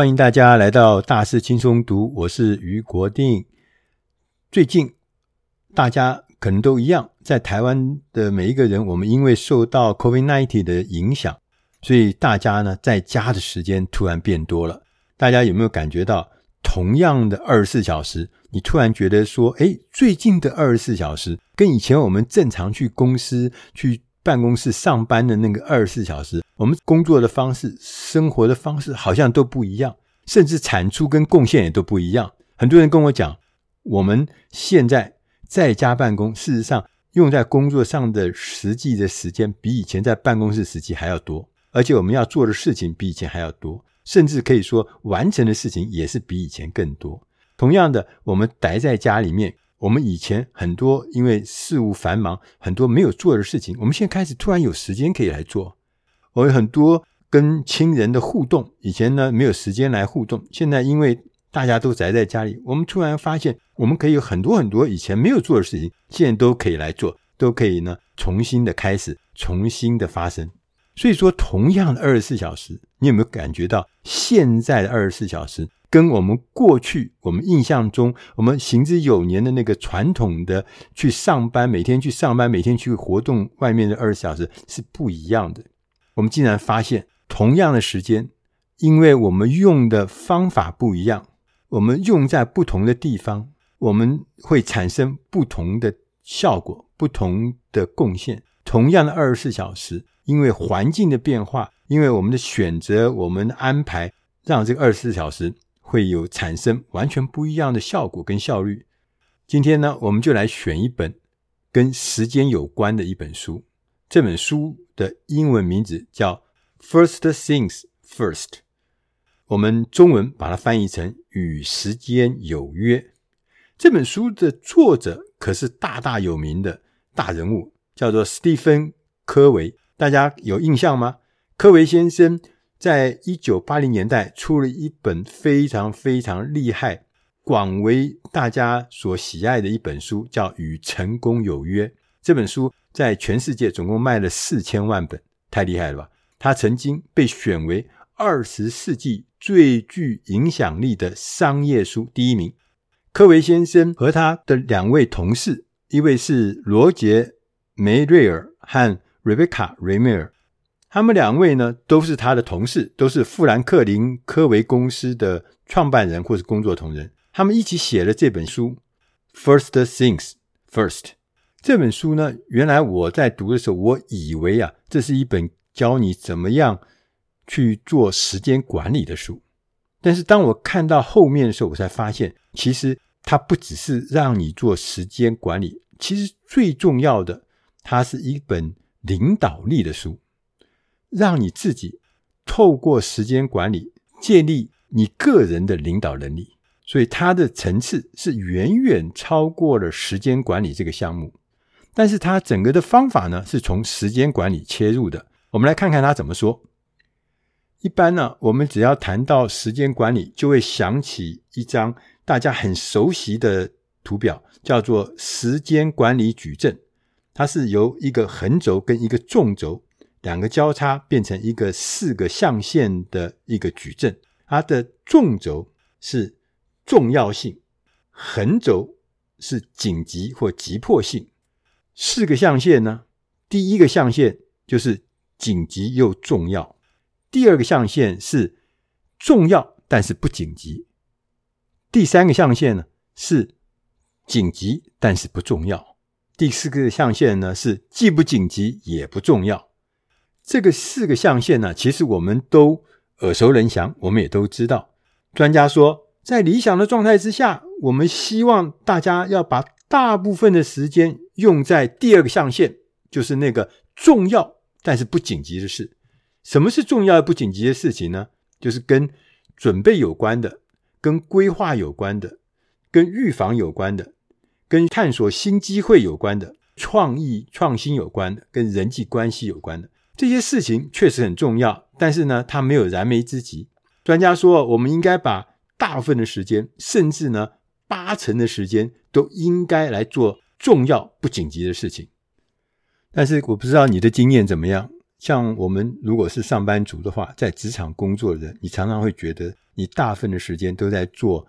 欢迎大家来到大师轻松读，我是于国定。最近大家可能都一样，在台湾的每一个人，我们因为受到 COVID-19 的影响，所以大家呢在家的时间突然变多了。大家有没有感觉到，同样的二十四小时，你突然觉得说，哎，最近的二十四小时跟以前我们正常去公司去。办公室上班的那个二十四小时，我们工作的方式、生活的方式好像都不一样，甚至产出跟贡献也都不一样。很多人跟我讲，我们现在在家办公，事实上用在工作上的实际的时间比以前在办公室时期还要多，而且我们要做的事情比以前还要多，甚至可以说完成的事情也是比以前更多。同样的，我们待在家里面。我们以前很多因为事务繁忙，很多没有做的事情，我们现在开始突然有时间可以来做。我有很多跟亲人的互动，以前呢没有时间来互动，现在因为大家都宅在家里，我们突然发现我们可以有很多很多以前没有做的事情，现在都可以来做，都可以呢重新的开始，重新的发生。所以说，同样的二十四小时，你有没有感觉到现在的二十四小时？跟我们过去我们印象中我们行之有年的那个传统的去上班，每天去上班，每天去活动外面的二十四小时是不一样的。我们竟然发现，同样的时间，因为我们用的方法不一样，我们用在不同的地方，我们会产生不同的效果，不同的贡献。同样的二十四小时，因为环境的变化，因为我们的选择，我们的安排，让这个二十四小时。会有产生完全不一样的效果跟效率。今天呢，我们就来选一本跟时间有关的一本书。这本书的英文名字叫《First Things First》，我们中文把它翻译成“与时间有约”。这本书的作者可是大大有名的大人物，叫做史蒂芬·柯维。大家有印象吗？柯维先生。在一九八零年代，出了一本非常非常厉害、广为大家所喜爱的一本书，叫《与成功有约》。这本书在全世界总共卖了四千万本，太厉害了吧？他曾经被选为二十世纪最具影响力的商业书第一名。柯维先生和他的两位同事，一位是罗杰·梅瑞尔和瑞贝卡·瑞梅尔。他们两位呢，都是他的同事，都是富兰克林·科维公司的创办人或是工作同仁。他们一起写了这本书《First Things First》。这本书呢，原来我在读的时候，我以为啊，这是一本教你怎么样去做时间管理的书。但是当我看到后面的时候，我才发现，其实它不只是让你做时间管理，其实最重要的，它是一本领导力的书。让你自己透过时间管理建立你个人的领导能力，所以它的层次是远远超过了时间管理这个项目。但是它整个的方法呢，是从时间管理切入的。我们来看看它怎么说。一般呢，我们只要谈到时间管理，就会想起一张大家很熟悉的图表，叫做时间管理矩阵。它是由一个横轴跟一个纵轴。两个交叉变成一个四个象限的一个矩阵，它的纵轴是重要性，横轴是紧急或急迫性。四个象限呢，第一个象限就是紧急又重要，第二个象限是重要但是不紧急，第三个象限呢是紧急但是不重要，第四个象限呢是既不紧急也不重要。这个四个象限呢，其实我们都耳熟能详，我们也都知道。专家说，在理想的状态之下，我们希望大家要把大部分的时间用在第二个象限，就是那个重要但是不紧急的事。什么是重要不紧急的事情呢？就是跟准备有关的，跟规划有关的，跟预防有关的，跟探索新机会有关的，创意创新有关的，跟人际关系有关的。这些事情确实很重要，但是呢，它没有燃眉之急。专家说，我们应该把大部分的时间，甚至呢八成的时间，都应该来做重要不紧急的事情。但是我不知道你的经验怎么样，像我们如果是上班族的话，在职场工作的人，你常常会觉得你大部分的时间都在做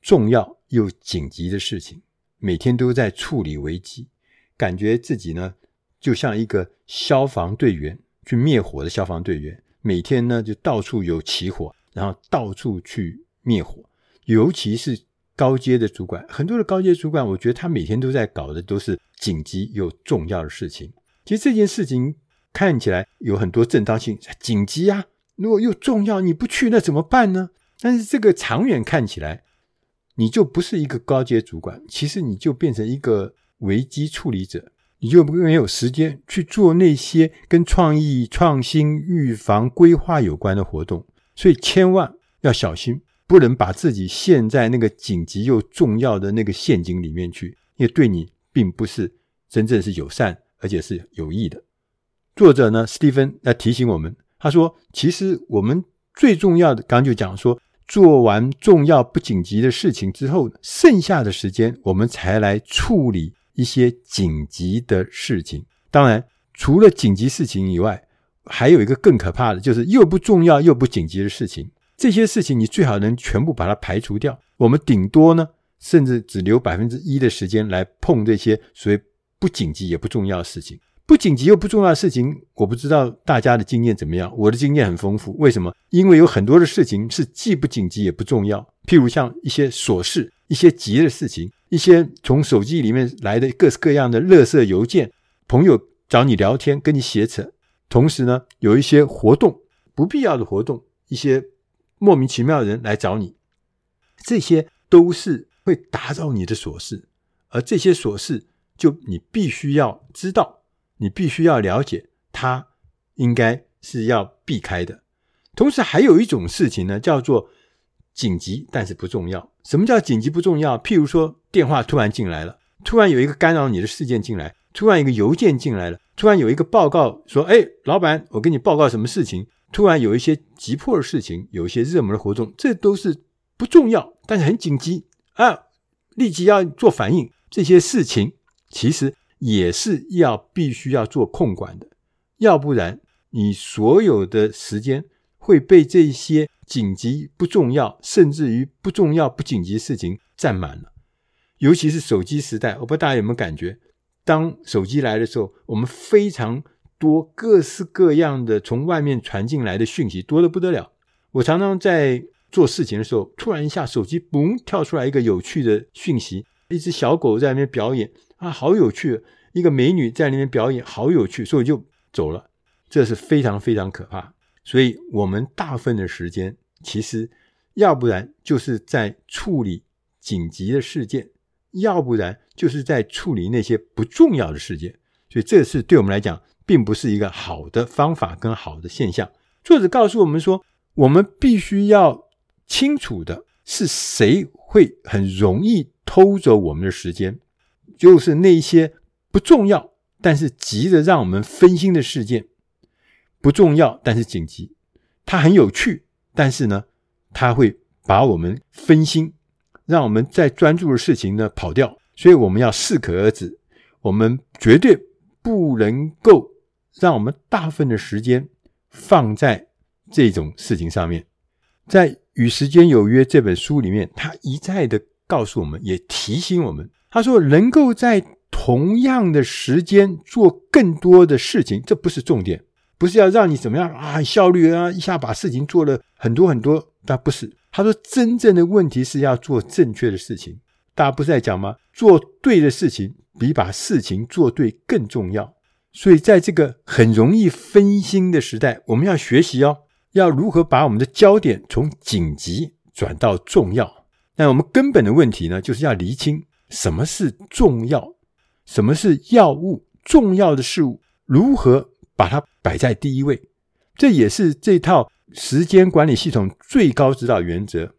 重要又紧急的事情，每天都在处理危机，感觉自己呢就像一个消防队员，去灭火的消防队员，每天呢就到处有起火，然后到处去灭火，尤其是高阶的主管，很多的高阶主管，我觉得他每天都在搞的都是紧急又重要的事情。其实这件事情。看起来有很多正当性，紧急啊！如果又重要，你不去那怎么办呢？但是这个长远看起来，你就不是一个高阶主管，其实你就变成一个危机处理者，你就没有时间去做那些跟创意、创新、预防、规划有关的活动。所以千万要小心，不能把自己陷在那个紧急又重要的那个陷阱里面去，因为对你并不是真正是友善，而且是有益的。作者呢，史蒂芬来提醒我们，他说：“其实我们最重要的，刚刚就讲说，做完重要不紧急的事情之后，剩下的时间我们才来处理一些紧急的事情。当然，除了紧急事情以外，还有一个更可怕的，就是又不重要又不紧急的事情。这些事情你最好能全部把它排除掉。我们顶多呢，甚至只留百分之一的时间来碰这些所谓不紧急也不重要的事情。”不紧急又不重要的事情，我不知道大家的经验怎么样。我的经验很丰富，为什么？因为有很多的事情是既不紧急也不重要。譬如像一些琐事、一些急的事情、一些从手机里面来的各式各样的垃圾邮件，朋友找你聊天、跟你闲扯，同时呢，有一些活动不必要的活动，一些莫名其妙的人来找你，这些都是会打扰你的琐事，而这些琐事就你必须要知道。你必须要了解，它应该是要避开的。同时，还有一种事情呢，叫做紧急但是不重要。什么叫紧急不重要？譬如说，电话突然进来了，突然有一个干扰你的事件进来，突然一个邮件进来了，突然有一个报告说：“哎，老板，我给你报告什么事情？”突然有一些急迫的事情，有一些热门的活动，这都是不重要，但是很紧急啊，立即要做反应。这些事情其实。也是要必须要做控管的，要不然你所有的时间会被这些紧急不重要，甚至于不重要不紧急事情占满了。尤其是手机时代，我不知道大家有没有感觉，当手机来的时候，我们非常多各式各样的从外面传进来的讯息多得不得了。我常常在做事情的时候，突然一下手机嘣跳出来一个有趣的讯息，一只小狗在那边表演。啊，好有趣！一个美女在那边表演，好有趣，所以就走了。这是非常非常可怕。所以，我们大部分的时间，其实要不然就是在处理紧急的事件，要不然就是在处理那些不重要的事件。所以，这是对我们来讲，并不是一个好的方法跟好的现象。作者告诉我们说，我们必须要清楚的是谁会很容易偷走我们的时间。就是那些不重要但是急着让我们分心的事件，不重要但是紧急，它很有趣，但是呢，它会把我们分心，让我们在专注的事情呢跑掉，所以我们要适可而止，我们绝对不能够让我们大部分的时间放在这种事情上面。在《与时间有约》这本书里面，他一再的告诉我们，也提醒我们。他说：“能够在同样的时间做更多的事情，这不是重点，不是要让你怎么样啊，效率啊，一下把事情做了很多很多。他不是。他说，真正的问题是要做正确的事情。大家不是在讲吗？做对的事情比把事情做对更重要。所以，在这个很容易分心的时代，我们要学习哦，要如何把我们的焦点从紧急转到重要。那我们根本的问题呢，就是要厘清。”什么是重要？什么是要务？重要的事物如何把它摆在第一位？这也是这套时间管理系统最高指导原则，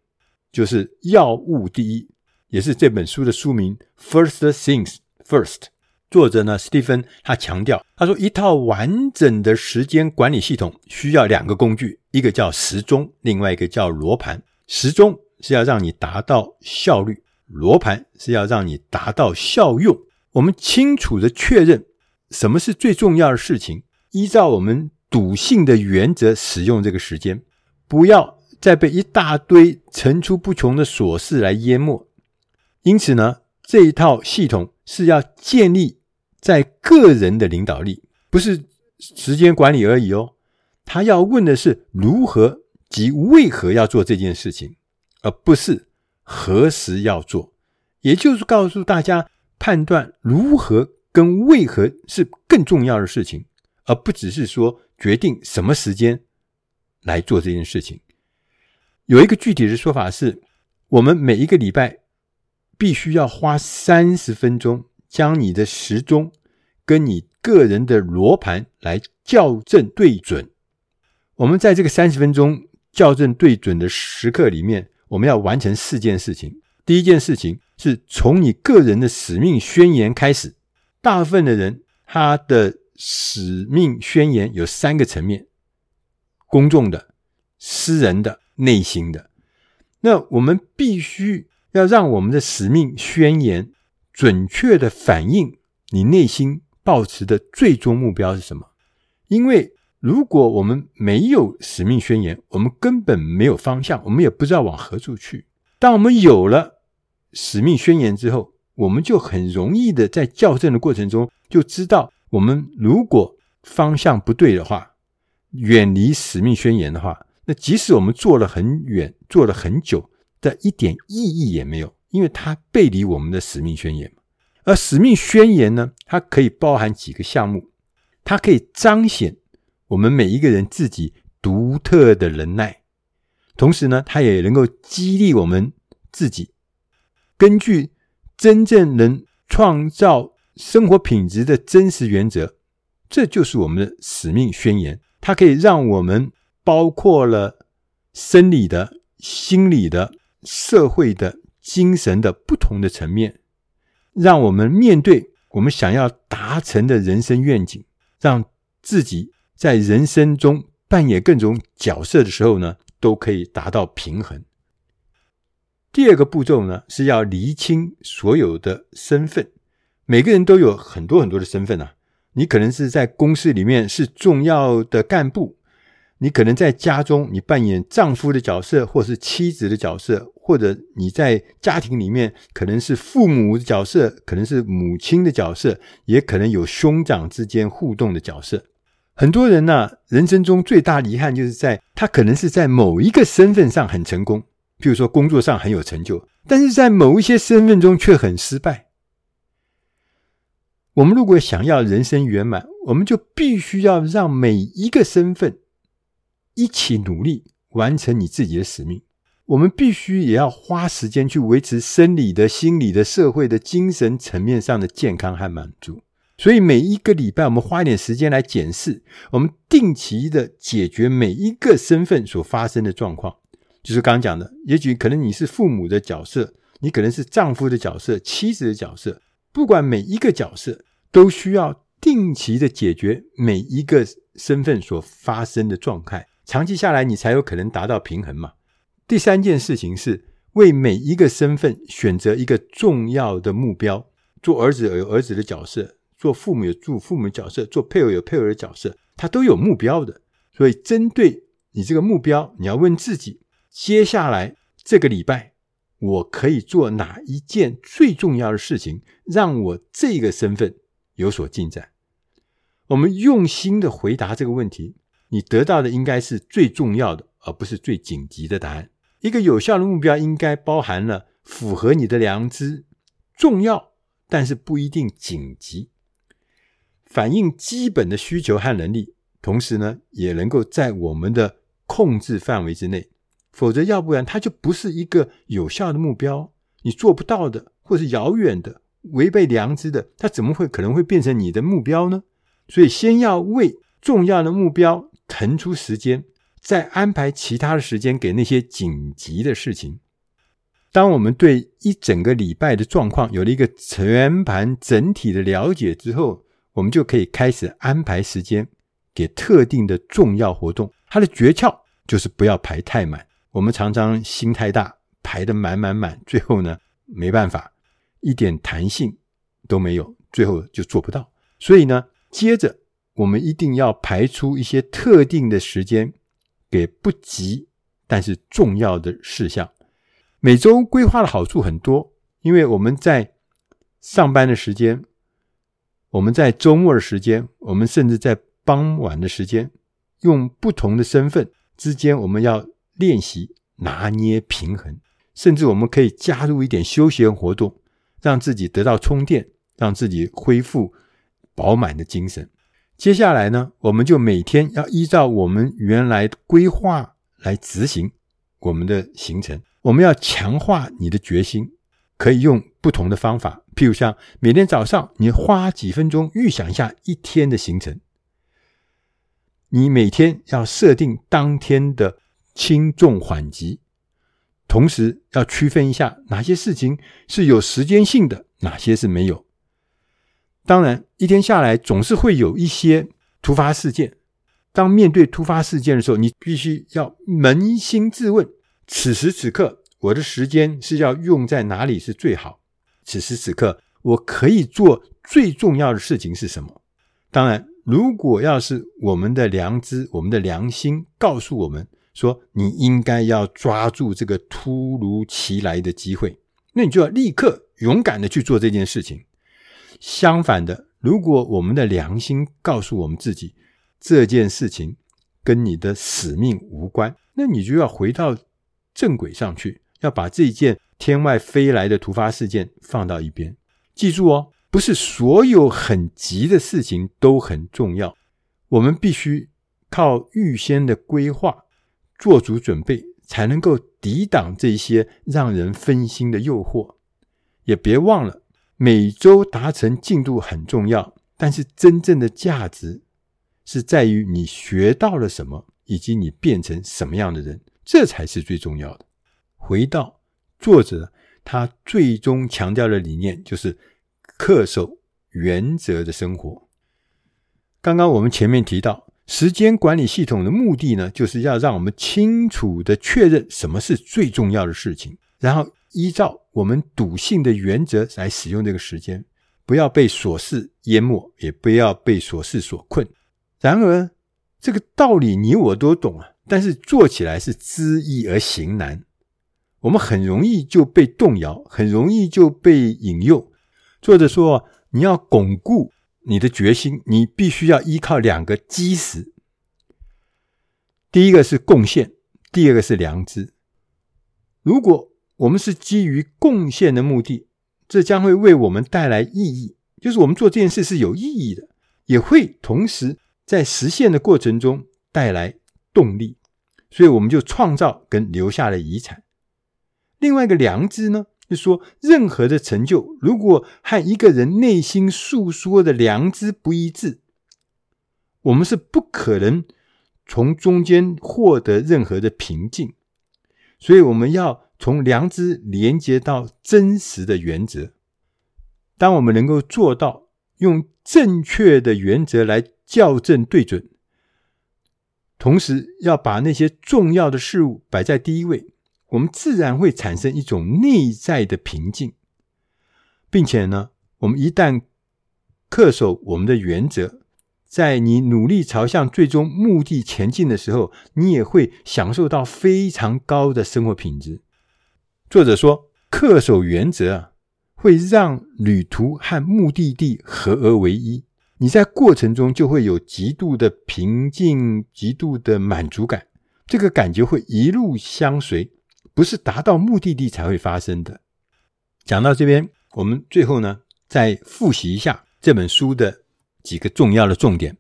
就是要务第一，也是这本书的书名 “First Things First”。作者呢，史蒂芬他强调，他说一套完整的时间管理系统需要两个工具，一个叫时钟，另外一个叫罗盘。时钟是要让你达到效率。罗盘是要让你达到效用。我们清楚地确认什么是最重要的事情，依照我们笃信的原则使用这个时间，不要再被一大堆层出不穷的琐事来淹没。因此呢，这一套系统是要建立在个人的领导力，不是时间管理而已哦。他要问的是如何及为何要做这件事情，而不是何时要做。也就是告诉大家，判断如何跟为何是更重要的事情，而不只是说决定什么时间来做这件事情。有一个具体的说法是，我们每一个礼拜必须要花三十分钟，将你的时钟跟你个人的罗盘来校正对准。我们在这个三十分钟校正对准的时刻里面，我们要完成四件事情。第一件事情是从你个人的使命宣言开始。大部分的人，他的使命宣言有三个层面：公众的、私人的、内心的。那我们必须要让我们的使命宣言准确地反映你内心抱持的最终目标是什么。因为如果我们没有使命宣言，我们根本没有方向，我们也不知道往何处去。当我们有了使命宣言之后，我们就很容易的在校正的过程中就知道，我们如果方向不对的话，远离使命宣言的话，那即使我们做了很远，做了很久，的一点意义也没有，因为它背离我们的使命宣言。而使命宣言呢，它可以包含几个项目，它可以彰显我们每一个人自己独特的能耐，同时呢，它也能够激励我们自己。根据真正能创造生活品质的真实原则，这就是我们的使命宣言。它可以让我们包括了生理的、心理的、社会的、精神的不同的层面，让我们面对我们想要达成的人生愿景，让自己在人生中扮演各种角色的时候呢，都可以达到平衡。第二个步骤呢，是要厘清所有的身份。每个人都有很多很多的身份啊。你可能是在公司里面是重要的干部，你可能在家中你扮演丈夫的角色，或是妻子的角色，或者你在家庭里面可能是父母的角色，可能是母亲的角色，也可能有兄长之间互动的角色。很多人呢，人生中最大的遗憾就是在他可能是在某一个身份上很成功。譬如说，工作上很有成就，但是在某一些身份中却很失败。我们如果想要人生圆满，我们就必须要让每一个身份一起努力完成你自己的使命。我们必须也要花时间去维持生理的、心理的、社会的、精神层面上的健康和满足。所以每一个礼拜，我们花一点时间来检视，我们定期的解决每一个身份所发生的状况。就是刚刚讲的，也许可能你是父母的角色，你可能是丈夫的角色、妻子的角色。不管每一个角色，都需要定期的解决每一个身份所发生的状态。长期下来，你才有可能达到平衡嘛。第三件事情是为每一个身份选择一个重要的目标。做儿子有儿子的角色，做父母有做父母的角色，做配偶有配偶的角色，他都有目标的。所以，针对你这个目标，你要问自己。接下来这个礼拜，我可以做哪一件最重要的事情，让我这个身份有所进展？我们用心的回答这个问题，你得到的应该是最重要的，而不是最紧急的答案。一个有效的目标应该包含了符合你的良知、重要但是不一定紧急、反映基本的需求和能力，同时呢，也能够在我们的控制范围之内。否则，要不然它就不是一个有效的目标。你做不到的，或是遥远的、违背良知的，它怎么会可能会变成你的目标呢？所以，先要为重要的目标腾出时间，再安排其他的时间给那些紧急的事情。当我们对一整个礼拜的状况有了一个全盘整体的了解之后，我们就可以开始安排时间给特定的重要活动。它的诀窍就是不要排太满。我们常常心太大，排得满满满，最后呢，没办法，一点弹性都没有，最后就做不到。所以呢，接着我们一定要排出一些特定的时间给不急但是重要的事项。每周规划的好处很多，因为我们在上班的时间，我们在周末的时间，我们甚至在傍晚的时间，用不同的身份之间，我们要练习拿捏平衡，甚至我们可以加入一点休闲活动，让自己得到充电，让自己恢复饱满的精神。接下来呢，我们就每天要依照我们原来规划来执行我们的行程。我们要强化你的决心，可以用不同的方法，譬如像每天早上你花几分钟预想一下一天的行程，你每天要设定当天的轻重缓急，同时要区分一下哪些事情是有时间性的，哪些是没有。当然，一天下来总是会有一些突发事件，当面对突发事件的时候，你必须要扪心自问。此时此刻，我的时间是要用在哪里是最好？此时此刻，我可以做最重要的事情是什么？当然，如果要是我们的良知、我们的良心告诉我们说，你应该要抓住这个突如其来的机会，那你就要立刻勇敢的去做这件事情。相反的，如果我们的良心告诉我们自己这件事情跟你的使命无关，那你就要回到。正轨上去，要把这件天外飞来的突发事件放到一边。记住哦，不是所有很急的事情都很重要。我们必须靠预先的规划，做足准备，才能够抵挡这些让人分心的诱惑。也别忘了，每周达成进度很重要，但是真正的价值是在于你学到了什么，以及你变成什么样的人。这才是最重要的。回到作者，他最终强调的理念就是恪守原则的生活。刚刚我们前面提到，时间管理系统的目的呢，就是要让我们清楚地确认什么是最重要的事情，然后依照我们笃信的原则来使用这个时间，不要被琐事淹没，也不要被琐事所困。然而，这个道理你我都懂啊。但是做起来是知易而行难，我们很容易就被动摇，很容易就被引诱。作者说，你要巩固你的决心，你必须要依靠两个基石。第一个是贡献，第二个是良知。如果我们是基于贡献的目的，这将会为我们带来意义，就是我们做这件事是有意义的，也会同时在实现的过程中带来动力。所以我们就创造跟留下了遗产。另外一个良知呢，就说任何的成就，如果和一个人内心诉说的良知不一致，我们是不可能从中间获得任何的平静。所以我们要从良知连接到真实的原则。当我们能够做到用正确的原则来校正对准。同时要把那些重要的事物摆在第一位，我们自然会产生一种内在的平静，并且呢，我们一旦恪守我们的原则，在你努力朝向最终目的前进的时候，你也会享受到非常高的生活品质。作者说，恪守原则啊，会让旅途和目的地合而为一。你在过程中就会有极度的平静、极度的满足感，这个感觉会一路相随，不是达到目的地才会发生的。讲到这边，我们最后呢，再复习一下这本书的几个重要的重点。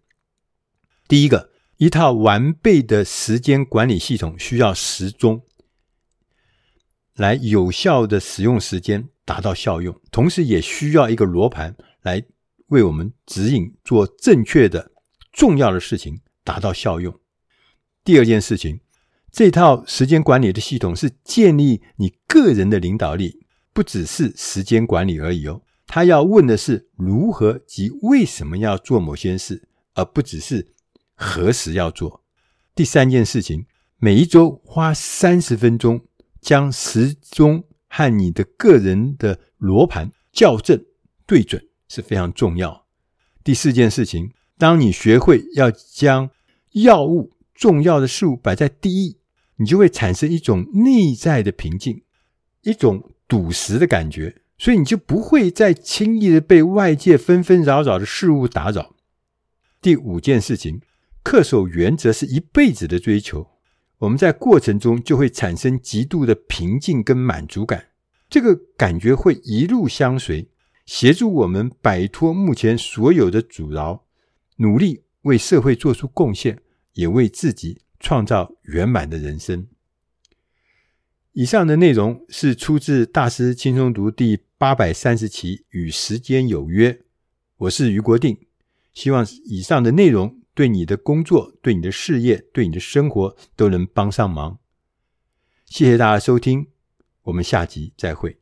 第一个，一套完备的时间管理系统需要时钟，来有效的使用时间，达到效用，同时也需要一个罗盘来。为我们指引做正确的、重要的事情，达到效用。第二件事情，这套时间管理的系统是建立你个人的领导力，不只是时间管理而已哦。他要问的是如何及为什么要做某些事，而不只是何时要做。第三件事情，每一周花三十分钟，将时钟和你的个人的罗盘校正对准。是非常重要。第四件事情，当你学会要将要务、重要的事物摆在第一，你就会产生一种内在的平静，一种笃实的感觉，所以你就不会再轻易的被外界纷纷扰扰的事物打扰。第五件事情，恪守原则是一辈子的追求，我们在过程中就会产生极度的平静跟满足感，这个感觉会一路相随，协助我们摆脱目前所有的阻挠。努力为社会做出贡献，也为自己创造圆满的人生。以上的内容是出自《大师轻松读》第八百三十期《与时间有约》，我是于国定。希望以上的内容对你的工作、对你的事业、对你的生活都能帮上忙。谢谢大家收听，我们下集再会。